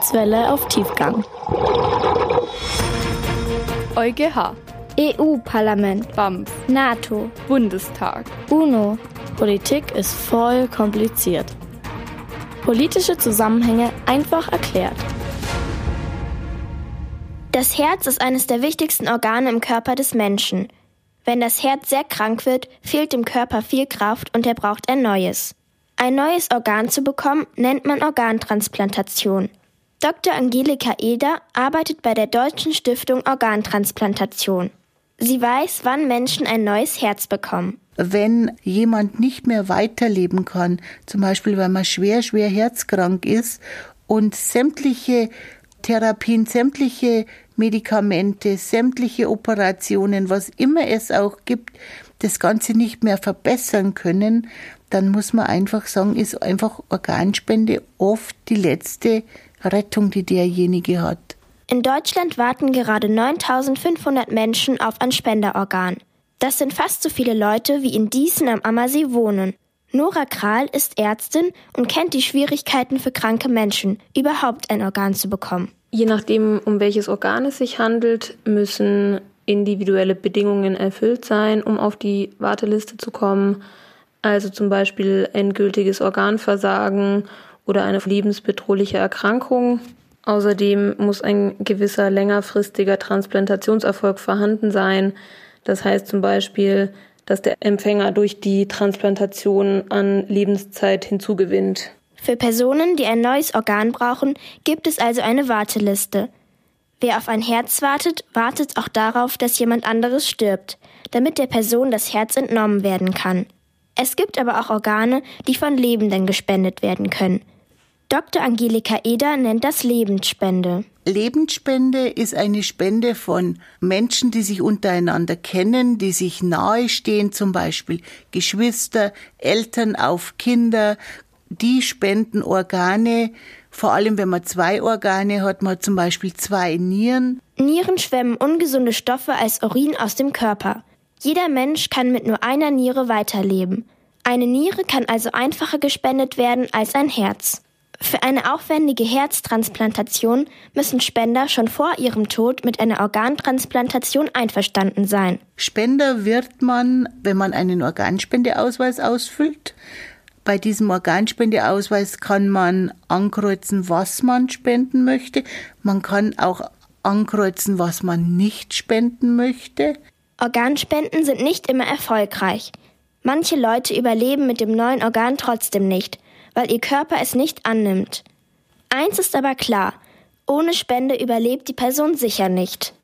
Kurzwelle auf Tiefgang. EuGH, EU-Parlament, BAMF, NATO, Bundestag. UNO. Politik ist voll kompliziert. Politische Zusammenhänge einfach erklärt. Das Herz ist eines der wichtigsten Organe im Körper des Menschen. Wenn das Herz sehr krank wird, fehlt dem Körper viel Kraft und er braucht ein neues. Ein neues Organ zu bekommen, nennt man Organtransplantation. Dr. Angelika Eder arbeitet bei der Deutschen Stiftung Organtransplantation. Sie weiß, wann Menschen ein neues Herz bekommen. Wenn jemand nicht mehr weiterleben kann, zum Beispiel weil man schwer, schwer herzkrank ist und sämtliche Therapien, sämtliche Medikamente, sämtliche Operationen, was immer es auch gibt, das Ganze nicht mehr verbessern können, dann muss man einfach sagen, ist einfach Organspende oft die letzte Rettung, die derjenige hat. In Deutschland warten gerade 9500 Menschen auf ein Spenderorgan. Das sind fast so viele Leute, wie in Diesen am Ammersee wohnen. Nora Kral ist Ärztin und kennt die Schwierigkeiten für kranke Menschen, überhaupt ein Organ zu bekommen. Je nachdem, um welches Organ es sich handelt, müssen individuelle Bedingungen erfüllt sein, um auf die Warteliste zu kommen. Also zum Beispiel endgültiges Organversagen oder eine lebensbedrohliche Erkrankung. Außerdem muss ein gewisser längerfristiger Transplantationserfolg vorhanden sein. Das heißt zum Beispiel, dass der Empfänger durch die Transplantation an Lebenszeit hinzugewinnt. Für Personen, die ein neues Organ brauchen, gibt es also eine Warteliste. Wer auf ein Herz wartet, wartet auch darauf, dass jemand anderes stirbt, damit der Person das Herz entnommen werden kann. Es gibt aber auch Organe, die von Lebenden gespendet werden können. Dr. Angelika Eder nennt das Lebensspende. Lebensspende ist eine Spende von Menschen, die sich untereinander kennen, die sich nahestehen, zum Beispiel Geschwister, Eltern auf Kinder, die spenden Organe, vor allem wenn man zwei Organe hat, man hat zum Beispiel zwei Nieren. Nieren schwemmen ungesunde Stoffe als Urin aus dem Körper. Jeder Mensch kann mit nur einer Niere weiterleben. Eine Niere kann also einfacher gespendet werden als ein Herz. Für eine aufwendige Herztransplantation müssen Spender schon vor ihrem Tod mit einer Organtransplantation einverstanden sein. Spender wird man, wenn man einen Organspendeausweis ausfüllt. Bei diesem Organspendeausweis kann man ankreuzen, was man spenden möchte. Man kann auch ankreuzen, was man nicht spenden möchte. Organspenden sind nicht immer erfolgreich. Manche Leute überleben mit dem neuen Organ trotzdem nicht, weil ihr Körper es nicht annimmt. Eins ist aber klar, ohne Spende überlebt die Person sicher nicht.